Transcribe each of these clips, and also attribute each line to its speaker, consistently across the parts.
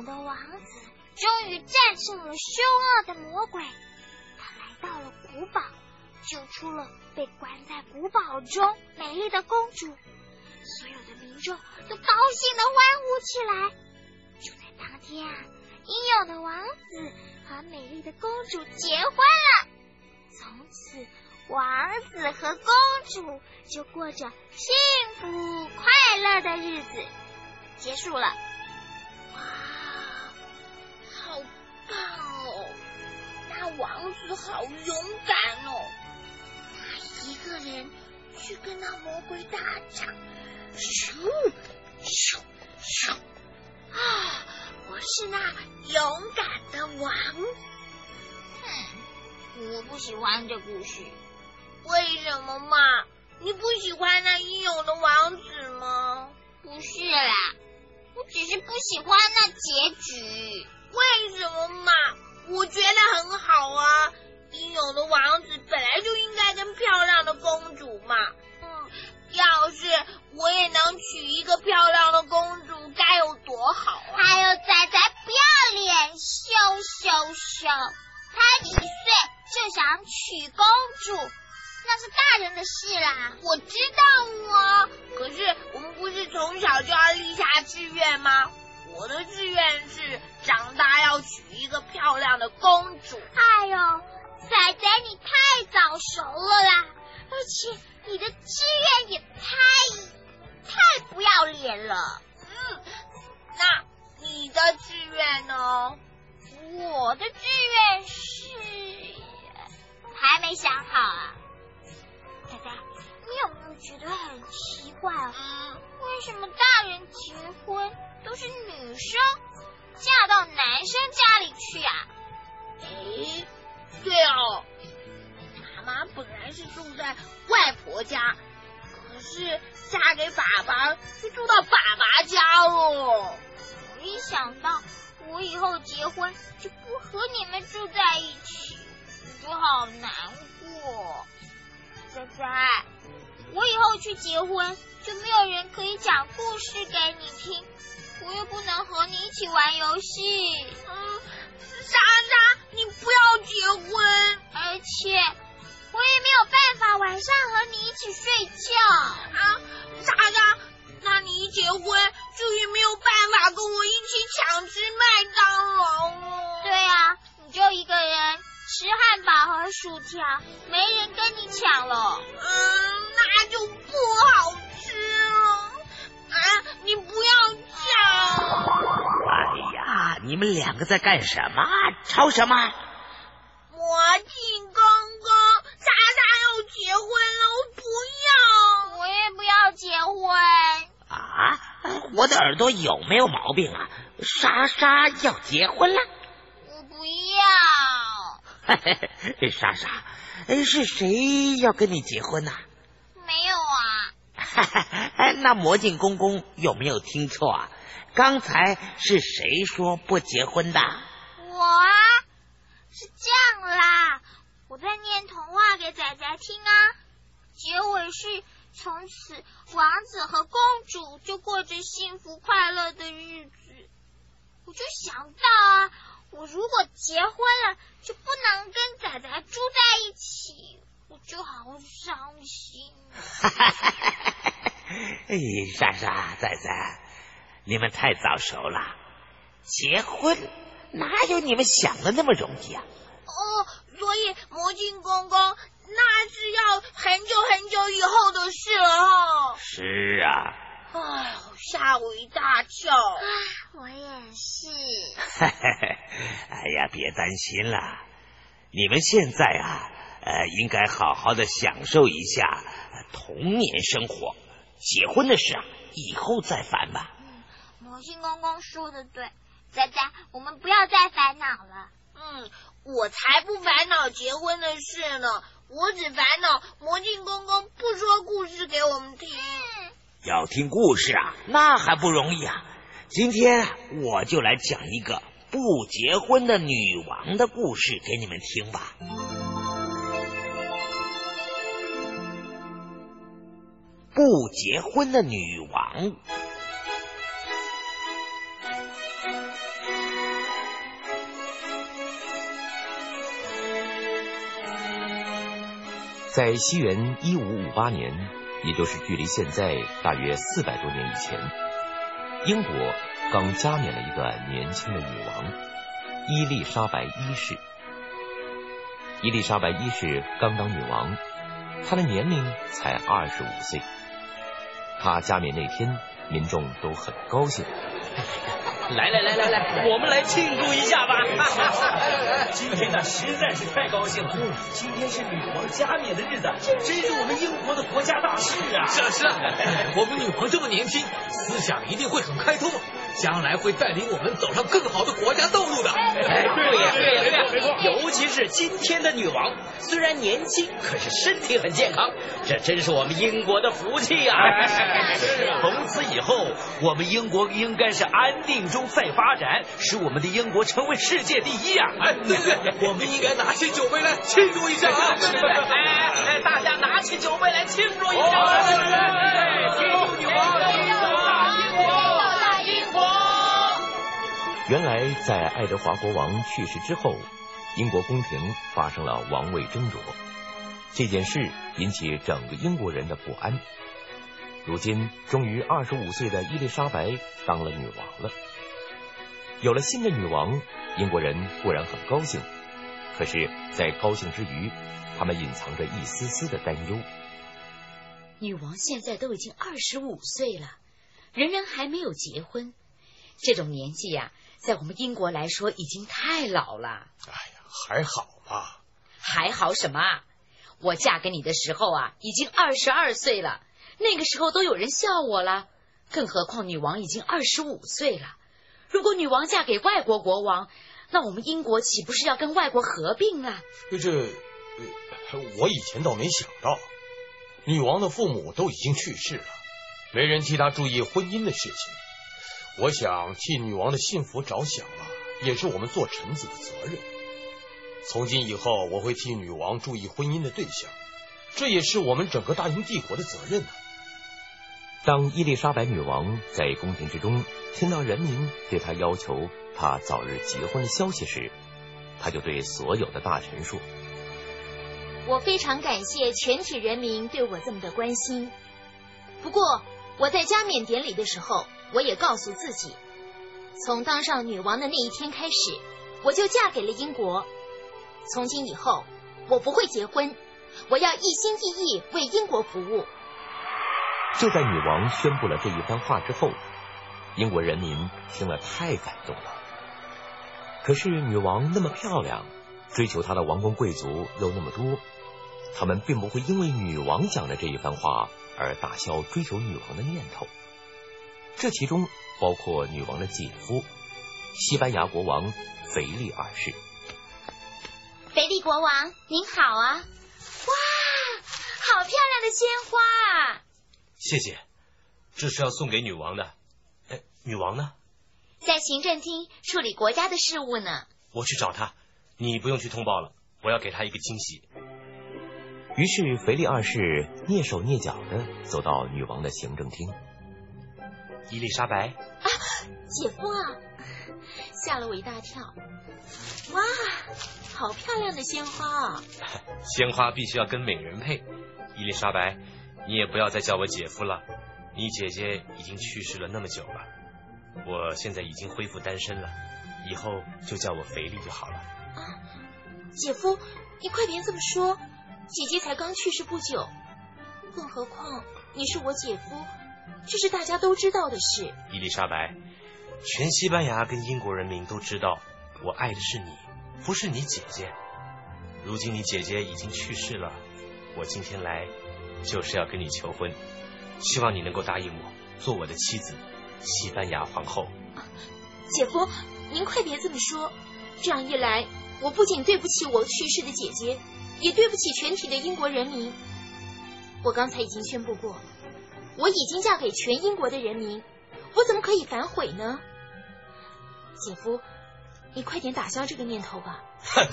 Speaker 1: 勇的王子终于战胜了凶恶的魔鬼，他来到了古堡，救出了被关在古堡中美丽的公主。所有的民众都高兴的欢呼起来。就在当天啊，英勇的王子和美丽的公主结婚了。从此，王子和公主就过着幸福快乐的日子。结束了。
Speaker 2: 哦！那王子好勇敢哦，他一个人去跟那魔鬼打仗。咻咻咻！啊，我是那勇敢的王。
Speaker 1: 哼，我不喜欢这故事。
Speaker 2: 为什么嘛？你不喜欢那英勇的王子吗？
Speaker 1: 不是啦，我只是不喜欢那结局。
Speaker 2: 为什么嘛？我觉得很好啊！英勇的王子本来就应该跟漂亮的公主嘛。嗯，要是我也能娶一个漂亮的公主，该有多好啊！
Speaker 1: 还有仔仔不要脸，羞羞羞！才几岁就想娶公主，那是大人的事啦。
Speaker 2: 我知道啊，可是我们不是从小就要立下志愿吗？我的志愿是长大要娶一个漂亮的公主。
Speaker 1: 哎呦，仔仔你太早熟了啦！而且你的志愿也太太不要脸了。
Speaker 2: 嗯，那你的志愿呢？
Speaker 1: 我的志愿是还没想好啊。仔仔，你有没有觉得很奇怪啊？为什么大人结婚都是女生嫁到男生家里去啊？
Speaker 2: 哎，对哦。妈妈本来是住在外婆家，可是嫁给爸爸就住到爸爸家了。
Speaker 1: 我一想到我以后结婚就不和你们住在一起，我就好难过。仔仔，我以后去结婚就没有人可以讲故事给你听，我又不能和你一起玩游戏。
Speaker 2: 嗯，莎莎，你不要结婚，
Speaker 1: 而且。我也没有办法晚上和你一起睡觉
Speaker 2: 啊，莎莎，那你一结婚就也没有办法跟我一起抢吃麦当劳了。
Speaker 1: 对啊，你就一个人吃汉堡和薯条，没人跟你抢了。
Speaker 2: 嗯，那就你
Speaker 3: 们两个在干什么？吵什么？
Speaker 2: 魔镜公公。莎莎要结婚了，我不要，
Speaker 1: 我也不要结婚
Speaker 3: 啊！我的耳朵有没有毛病啊？莎莎要结婚了，
Speaker 1: 我不要。
Speaker 3: 莎莎，是谁要跟你结婚呢？
Speaker 1: 没有啊。
Speaker 3: 那魔镜公公有没有听错啊？刚才是谁说不结婚的？
Speaker 1: 我啊，是这样啦。我在念童话给仔仔听啊，结尾是从此王子和公主就过着幸福快乐的日子。我就想到啊，我如果结婚了，就不能跟仔仔住在一起，我就好伤心。
Speaker 3: 哈哈哈哈哈！哎，莎莎、仔仔，你们太早熟了，结婚哪有你们想的那么容易啊？
Speaker 2: 哦。所以魔镜公公那是要很久很久以后的事了哈。
Speaker 3: 是啊。
Speaker 2: 哎呦，吓我一大跳。
Speaker 1: 我也是。
Speaker 3: 哎呀，别担心了，你们现在啊，呃，应该好好的享受一下童年生活。结婚的事啊，以后再烦吧。
Speaker 1: 嗯，魔镜公公说的对，仔仔，我们不要再烦恼了。
Speaker 2: 嗯。我才不烦恼结婚的事呢，我只烦恼魔镜公公不说故事给我们听。
Speaker 3: 要听故事啊，那还不容易啊！今天我就来讲一个不结婚的女王的故事给你们听吧。不结婚的女王。
Speaker 4: 在西元一五五八年，也就是距离现在大约四百多年以前，英国刚加冕了一个年轻的女王伊丽莎白一世。伊丽莎白一世刚当女王，她的年龄才二十五岁。她加冕那天，民众都很高兴。
Speaker 5: 来来来来来，我们来庆祝一下吧！
Speaker 6: 今天呢，实在是太高兴了。今天是女王加冕的日子，真是我们英国的国家大事啊！
Speaker 5: 是啊是啊，我们女王这么年轻，思想一定会很开通，将来会带领我们走上更好的国家道路的。
Speaker 6: 哎，对呀对呀对呀，尤其是今天的女王，虽然年轻，可是身体很健康，这真是我们英国的福气呀！从此以后，我们英国应该是安定中。再发展，使我们的英国成为世界第一啊！
Speaker 5: 哎，对对，我们应该拿起酒杯来庆祝一下啊！
Speaker 6: 对对对，哎哎，大家拿起酒杯来庆祝一下！
Speaker 5: 来来来，庆
Speaker 4: 原来，在爱德华国王去世之后，英国宫廷发生了王位争夺，这件事引起整个英国人的不安。如今，终于二十五岁的伊丽莎白当了女王了。有了新的女王，英国人固然很高兴，可是，在高兴之余，他们隐藏着一丝丝的担忧。
Speaker 7: 女王现在都已经二十五岁了，仍然还没有结婚，这种年纪呀，在我们英国来说已经太老了。
Speaker 8: 哎呀，还好吧？
Speaker 7: 还好什么？我嫁给你的时候啊，已经二十二岁了，那个时候都有人笑我了，更何况女王已经二十五岁了。如果女王嫁给外国国王，那我们英国岂不是要跟外国合并了？
Speaker 8: 这，我以前倒没想到，女王的父母都已经去世了，没人替她注意婚姻的事情。我想替女王的幸福着想啊，也是我们做臣子的责任。从今以后，我会替女王注意婚姻的对象，这也是我们整个大英帝国的责任呢。
Speaker 4: 当伊丽莎白女王在宫廷之中听到人民对她要求她早日结婚的消息时，她就对所有的大臣说：“
Speaker 9: 我非常感谢全体人民对我这么的关心。不过我在加冕典礼的时候，我也告诉自己，从当上女王的那一天开始，我就嫁给了英国。从今以后，我不会结婚，我要一心一意为英国服务。”
Speaker 4: 就在女王宣布了这一番话之后，英国人民听了太感动了。可是女王那么漂亮，追求她的王公贵族又那么多，他们并不会因为女王讲的这一番话而打消追求女王的念头。这其中包括女王的姐夫，西班牙国王腓力二世。
Speaker 9: 腓力国王您好啊！哇，好漂亮的鲜花啊！
Speaker 10: 谢谢，这是要送给女王的。哎，女王呢？
Speaker 9: 在行政厅处理国家的事务呢。
Speaker 10: 我去找她，你不用去通报了。我要给她一个惊喜。
Speaker 4: 于是，腓力二世蹑手蹑脚的走到女王的行政厅。
Speaker 10: 伊丽莎白
Speaker 9: 啊，姐夫啊，吓了我一大跳。哇，好漂亮的鲜花啊！
Speaker 10: 鲜花必须要跟美人配，伊丽莎白。你也不要再叫我姐夫了，你姐姐已经去世了那么久了，我现在已经恢复单身了，以后就叫我肥力就好了。啊，
Speaker 9: 姐夫，你快别这么说，姐姐才刚去世不久，更何况你是我姐夫，这是大家都知道的事。
Speaker 10: 伊丽莎白，全西班牙跟英国人民都知道，我爱的是你，不是你姐姐。如今你姐姐已经去世了，我今天来。就是要跟你求婚，希望你能够答应我做我的妻子，西班牙皇后。
Speaker 9: 姐夫，您快别这么说，这样一来，我不仅对不起我去世的姐姐，也对不起全体的英国人民。我刚才已经宣布过，我已经嫁给全英国的人民，我怎么可以反悔呢？姐夫，你快点打消这个念头吧。
Speaker 10: 哼，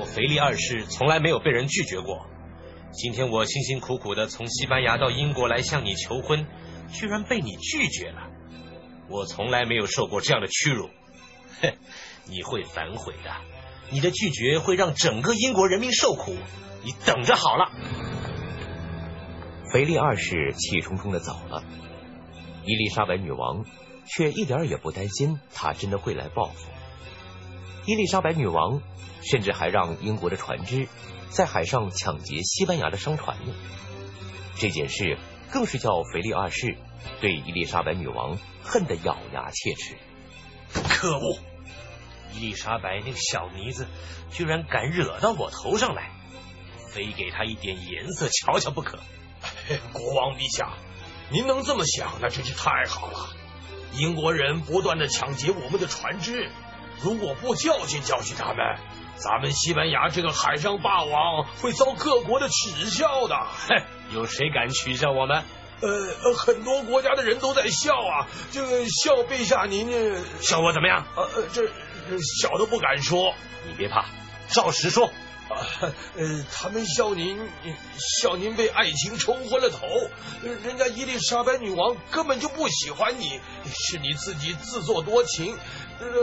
Speaker 10: 我腓力二世从来没有被人拒绝过。今天我辛辛苦苦的从西班牙到英国来向你求婚，居然被你拒绝了。我从来没有受过这样的屈辱。哼，你会反悔的，你的拒绝会让整个英国人民受苦。你等着好了。
Speaker 4: 腓力二世气冲冲的走了，伊丽莎白女王却一点也不担心他真的会来报复。伊丽莎白女王甚至还让英国的船只在海上抢劫西班牙的商船呢。这件事更是叫腓力二世对伊丽莎白女王恨得咬牙切齿。
Speaker 10: 可恶！伊丽莎白那个小妮子居然敢惹到我头上来，非给她一点颜色瞧瞧不可。
Speaker 8: 国王陛下，您能这么想，那真是太好了。英国人不断的抢劫我们的船只，如果不教训教训他们，咱们西班牙这个海上霸王会遭各国的耻笑的。
Speaker 10: 哼，有谁敢取笑我们？
Speaker 8: 呃，很多国家的人都在笑啊，这个笑陛下您呢
Speaker 10: 笑我怎么样？
Speaker 8: 呃，这小的不敢说。
Speaker 10: 你别怕，照实说。
Speaker 8: 呃，他们笑您，笑您被爱情冲昏了头。人家伊丽莎白女王根本就不喜欢你，是你自己自作多情。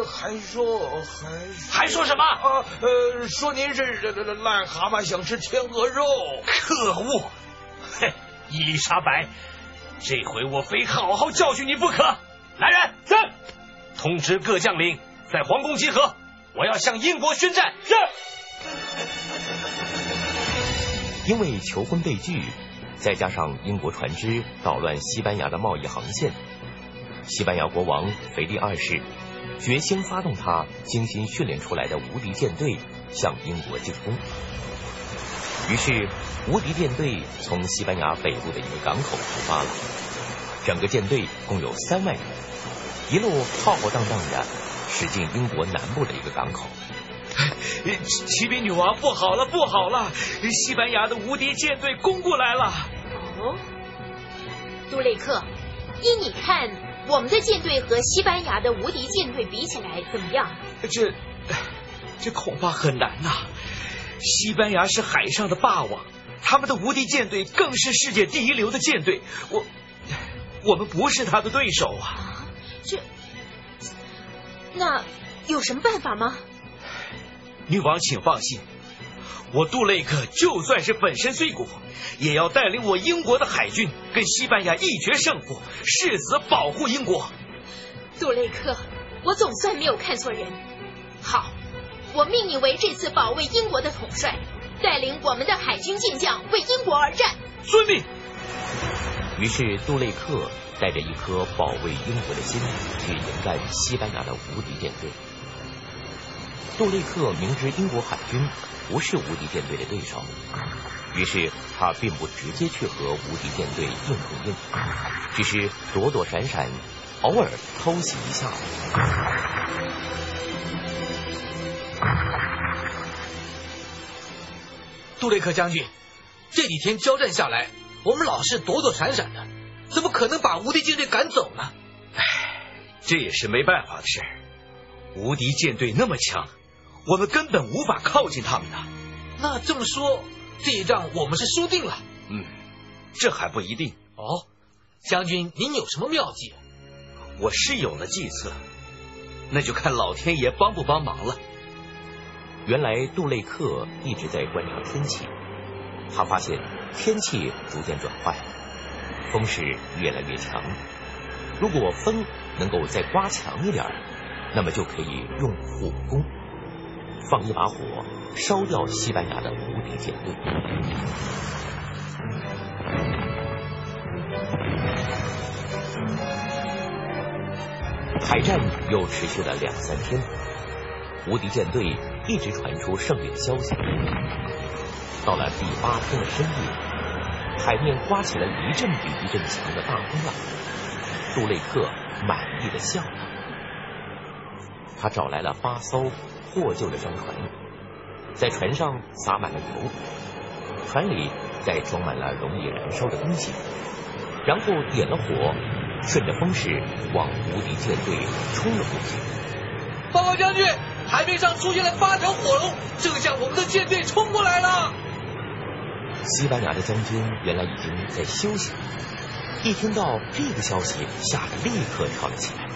Speaker 8: 还说还
Speaker 10: 还说什么
Speaker 8: 啊？呃，说您是癞蛤蟆想吃天鹅肉。
Speaker 10: 可恶！嘿，伊丽莎白，这回我非好好教训你不可。来人，
Speaker 5: 是，
Speaker 10: 通知各将领在皇宫集合，我要向英国宣战。
Speaker 5: 是。
Speaker 4: 因为求婚被拒，再加上英国船只捣乱西班牙的贸易航线，西班牙国王腓力二世决心发动他精心训练出来的无敌舰队向英国进攻。于是，无敌舰队从西班牙北部的一个港口出发了，整个舰队共有三万人，一路浩浩荡荡的驶进英国南部的一个港口。
Speaker 5: 骑兵女王，不好了，不好了！西班牙的无敌舰队攻过来了。哦，
Speaker 7: 杜雷克，依你看，我们的舰队和西班牙的无敌舰队比起来怎么样？
Speaker 5: 这，这恐怕很难呐。西班牙是海上的霸王，他们的无敌舰队更是世界第一流的舰队。我，我们不是他的对手啊。
Speaker 7: 啊，这，那有什么办法吗？
Speaker 5: 女王，请放心，我杜雷克就算是粉身碎骨，也要带领我英国的海军跟西班牙一决胜负，誓死保护英国。
Speaker 7: 杜雷克，我总算没有看错人。好，我命你为这次保卫英国的统帅，带领我们的海军健将为英国而战。
Speaker 5: 遵命。
Speaker 4: 于是，杜雷克带着一颗保卫英国的心去迎战西班牙的无敌舰队。杜立克明知英国海军不是无敌舰队的对手，于是他并不直接去和无敌舰队硬碰硬，只是躲躲闪闪，偶尔偷袭一下。
Speaker 5: 杜立克将军，这几天交战下来，我们老是躲躲闪闪的，怎么可能把无敌舰队赶走呢？
Speaker 6: 唉，这也是没办法的事。无敌舰队那么强。我们根本无法靠近他们的。
Speaker 5: 那这么说，这一仗我们是输定了。
Speaker 6: 嗯，这还不一定。
Speaker 5: 哦，将军，您有什么妙计？
Speaker 6: 我是有了计策，那就看老天爷帮不帮忙了。
Speaker 4: 原来杜雷克一直在观察天气，他发现天气逐渐转坏，风势越来越强。如果风能够再刮强一点，那么就可以用火攻。放一把火，烧掉西班牙的无敌舰队。海战又持续了两三天，无敌舰队一直传出胜利的消息。到了第八天的深夜，海面刮起了一阵比一阵强的大风浪。杜雷克满意的笑了，他找来了八艘。破旧的商船，在船上洒满了油，船里再装满了容易燃烧的东西，然后点了火，顺着风势往无敌舰队冲了过去。
Speaker 5: 报告将军，海面上出现了八条火龙，正向我们的舰队冲过来了。
Speaker 4: 西班牙的将军原来已经在休息，一听到这个消息，吓得立刻跳了起来，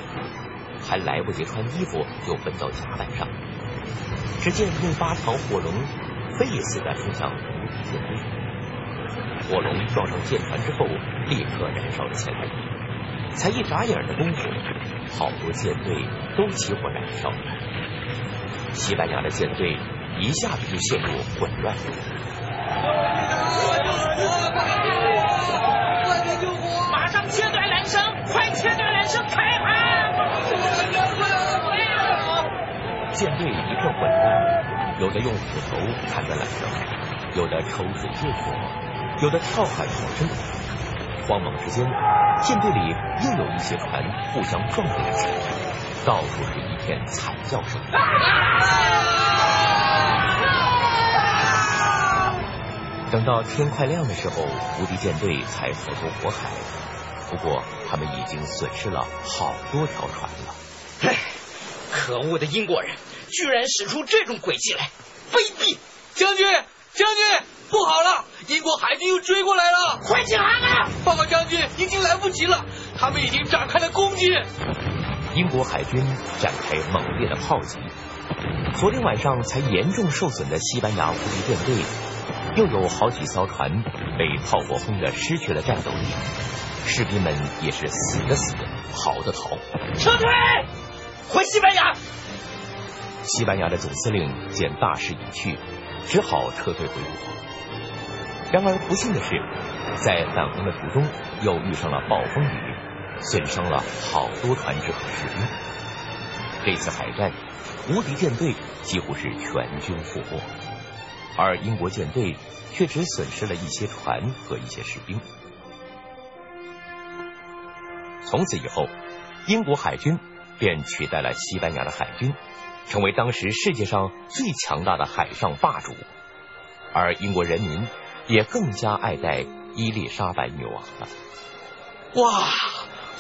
Speaker 4: 还来不及穿衣服，就奔到甲板上。只见那八条火龙飞似的冲向无敌舰队，火龙撞上舰船之后，立刻燃烧了起来。才一眨眼的功夫，好多舰队都起火燃烧了。西班牙的舰队一下子就陷入混乱。有的用斧头砍断缆绳，有的抽水救火，有的跳海逃生。慌忙之间，舰队里又有一些船互相撞在一起，到处是一片惨叫声。等到天快亮的时候，无敌舰队才浮出火海。不过，他们已经损失了好多条船了。
Speaker 11: 唉，可恶的英国人，居然使出这种诡计来，卑鄙！
Speaker 5: 将军，将军，不好了，英国海军又追过来了！
Speaker 11: 快起航啊！
Speaker 5: 报告将军，已经来不及了，他们已经展开了攻击。
Speaker 4: 英国海军展开猛烈的炮击。昨天晚上才严重受损的西班牙无敌舰队。又有好几艘船被炮火轰得失去了战斗力，士兵们也是死的死，逃的逃。
Speaker 11: 撤退，回西班牙。
Speaker 4: 西班牙的总司令见大势已去，只好撤退回国。然而不幸的是，在返航的途中又遇上了暴风雨，损伤了好多船只和士兵。这次海战，无敌舰队几乎是全军覆没。而英国舰队却只损失了一些船和一些士兵。从此以后，英国海军便取代了西班牙的海军，成为当时世界上最强大的海上霸主。而英国人民也更加爱戴伊丽莎白女王了。
Speaker 5: 哇！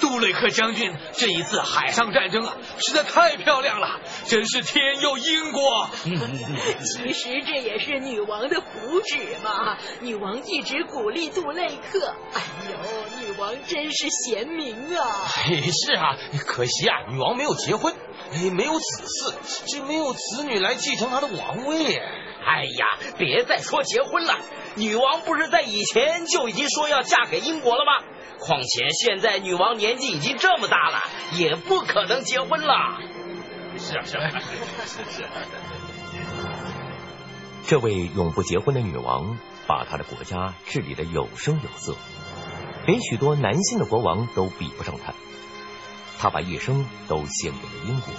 Speaker 5: 杜雷克将军，这一次海上战争啊，实在太漂亮了，真是天佑英国。
Speaker 9: 其实这也是女王的福祉嘛，女王一直鼓励杜雷克。哎呦，女王真是贤明啊！
Speaker 8: 是啊，可惜啊，女王没有结婚，没有子嗣，就没有子女来继承他的王位。
Speaker 11: 哎呀，别再说结婚了，女王不是在以前就已经说要嫁给英国了吗？况且现在女王年纪已经这么大了，也不可能结婚了。
Speaker 8: 是啊，是啊，是啊。
Speaker 4: 这位永不结婚的女王，把她的国家治理的有声有色，连许多男性的国王都比不上她。他把一生都献给了英国，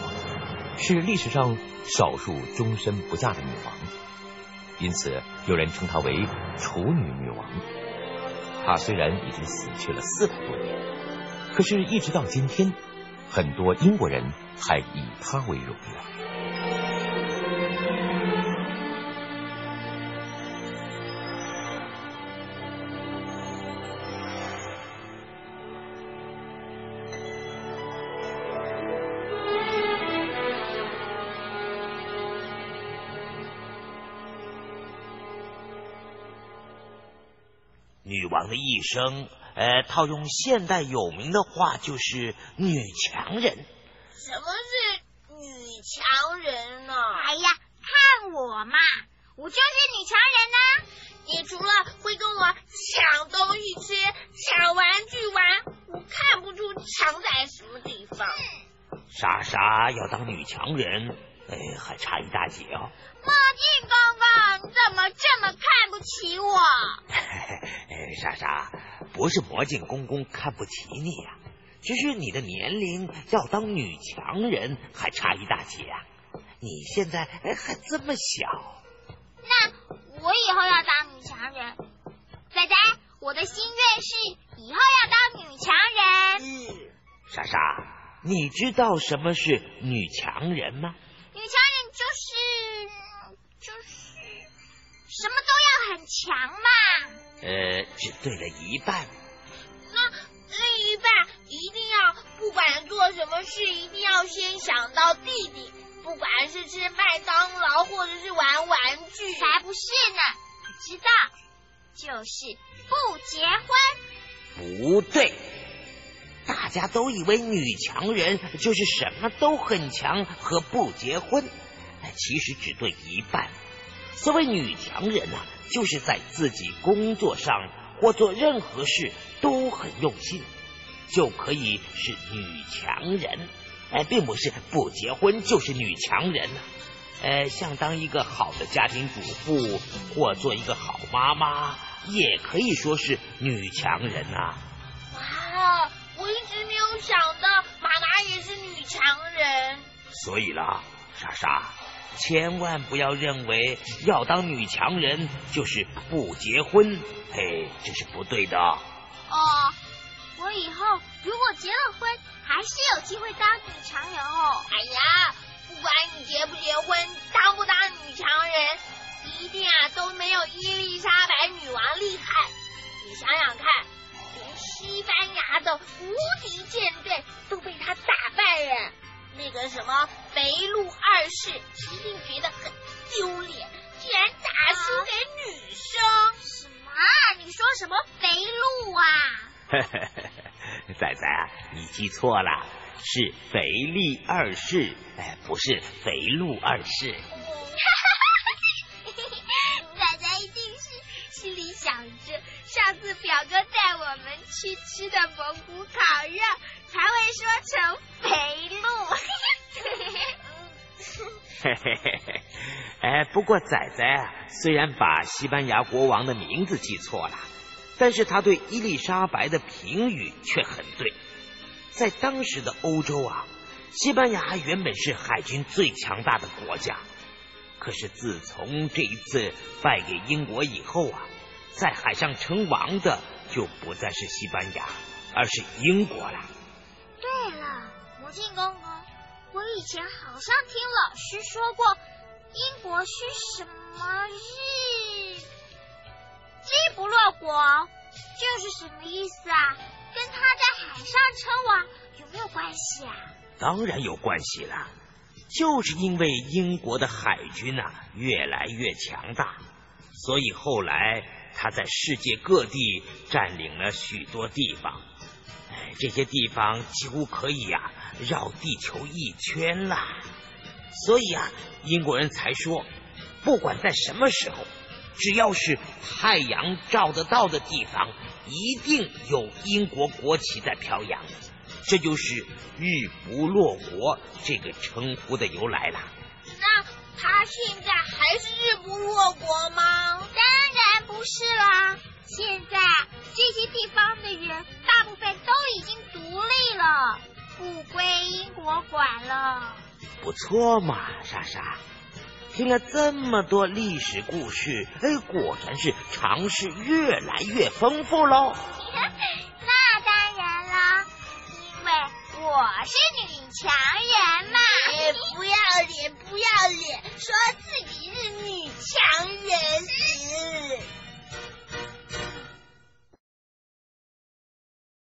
Speaker 4: 是历史上少数终身不嫁的女王，因此有人称她为处女女王。她虽然已经死去了四百多年，可是，一直到今天，很多英国人还以她为荣耀。
Speaker 3: 女王的一生，呃，套用现代有名的话，就是女强人。
Speaker 2: 什么是女强人呢？
Speaker 1: 哎呀，看我嘛，我就是女强人呢。
Speaker 2: 你除了会跟我抢东西吃、抢玩具玩，我看不出强在什么地方。
Speaker 3: 莎莎要当女强人，哎，还差一大截哦。
Speaker 1: 墨镜公公，你怎么这么看不起我？
Speaker 3: 莎莎，不是魔镜公公看不起你呀，只是你的年龄要当女强人还差一大截啊！你现在还这么小。
Speaker 1: 那我以后要当女强人。仔仔，我的心愿是以后要当女强人。
Speaker 3: 莎莎，你知道什么是女强人吗？
Speaker 1: 强嘛。
Speaker 3: 呃，只对了一半。
Speaker 2: 那另一半一定要不管做什么事，一定要先想到弟弟，不管是吃麦当劳或者是玩玩具，
Speaker 1: 才不是呢。你知道，就是不结婚。
Speaker 3: 不对，大家都以为女强人就是什么都很强和不结婚，其实只对一半。所谓女强人呐。就是在自己工作上或做任何事都很用心，就可以是女强人。哎，并不是不结婚就是女强人呢。呃，像当一个好的家庭主妇或做一个好妈妈，也可以说是女强人呐。
Speaker 2: 哇，我一直没有想到妈妈也是女强人。
Speaker 3: 所以啦，莎莎，千万不要认为要当女强人就是不结婚，嘿，这是不对的。
Speaker 1: 哦，我以后如果结了婚，还是有机会当女强人哦。
Speaker 2: 哎呀！不管你结不结婚，当不当女强人，一定啊都没有伊丽莎白女王厉害。你想想看，连西班牙的无敌舰队都被她打败了，那个什么肥路二世一定觉得很丢脸，居然打输给女生。
Speaker 1: 什么？你说什么肥鹿啊？
Speaker 3: 仔仔啊，你记错了。是肥力二世，哎，不是肥鹿二世。
Speaker 1: 是表哥带我们去吃的蒙古烤肉，才会说成肥鹿。
Speaker 3: 嘿嘿嘿嘿，哎，不过仔仔啊，虽然把西班牙国王的名字记错了，但是他对伊丽莎白的评语却很对。在当时的欧洲啊，西班牙原本是海军最强大的国家。可是自从这一次败给英国以后啊，在海上称王的就不再是西班牙，而是英国了。
Speaker 1: 对了，魔镜公公，我以前好像听老师说过，英国是什么日日不落国，这是什么意思啊？跟他在海上称王有没有关系啊？
Speaker 3: 当然有关系了，就是因为英国的海军呐越来越强大，所以后来他在世界各地占领了许多地方，哎，这些地方几乎可以啊绕地球一圈了，所以啊，英国人才说，不管在什么时候，只要是太阳照得到的地方。一定有英国国旗在飘扬，这就是“日不落国”这个称呼的由来了。
Speaker 2: 那他现在还是日不落国吗？
Speaker 1: 是啦！现在这些地方的人大部分都已经独立了，不归英国管了。
Speaker 3: 不错嘛，莎莎。听了这么多历史故事，哎，果然是常识越来越丰富喽。
Speaker 1: 那当然了，因为我是女强人嘛。
Speaker 2: 不要脸，不要脸，说自己是女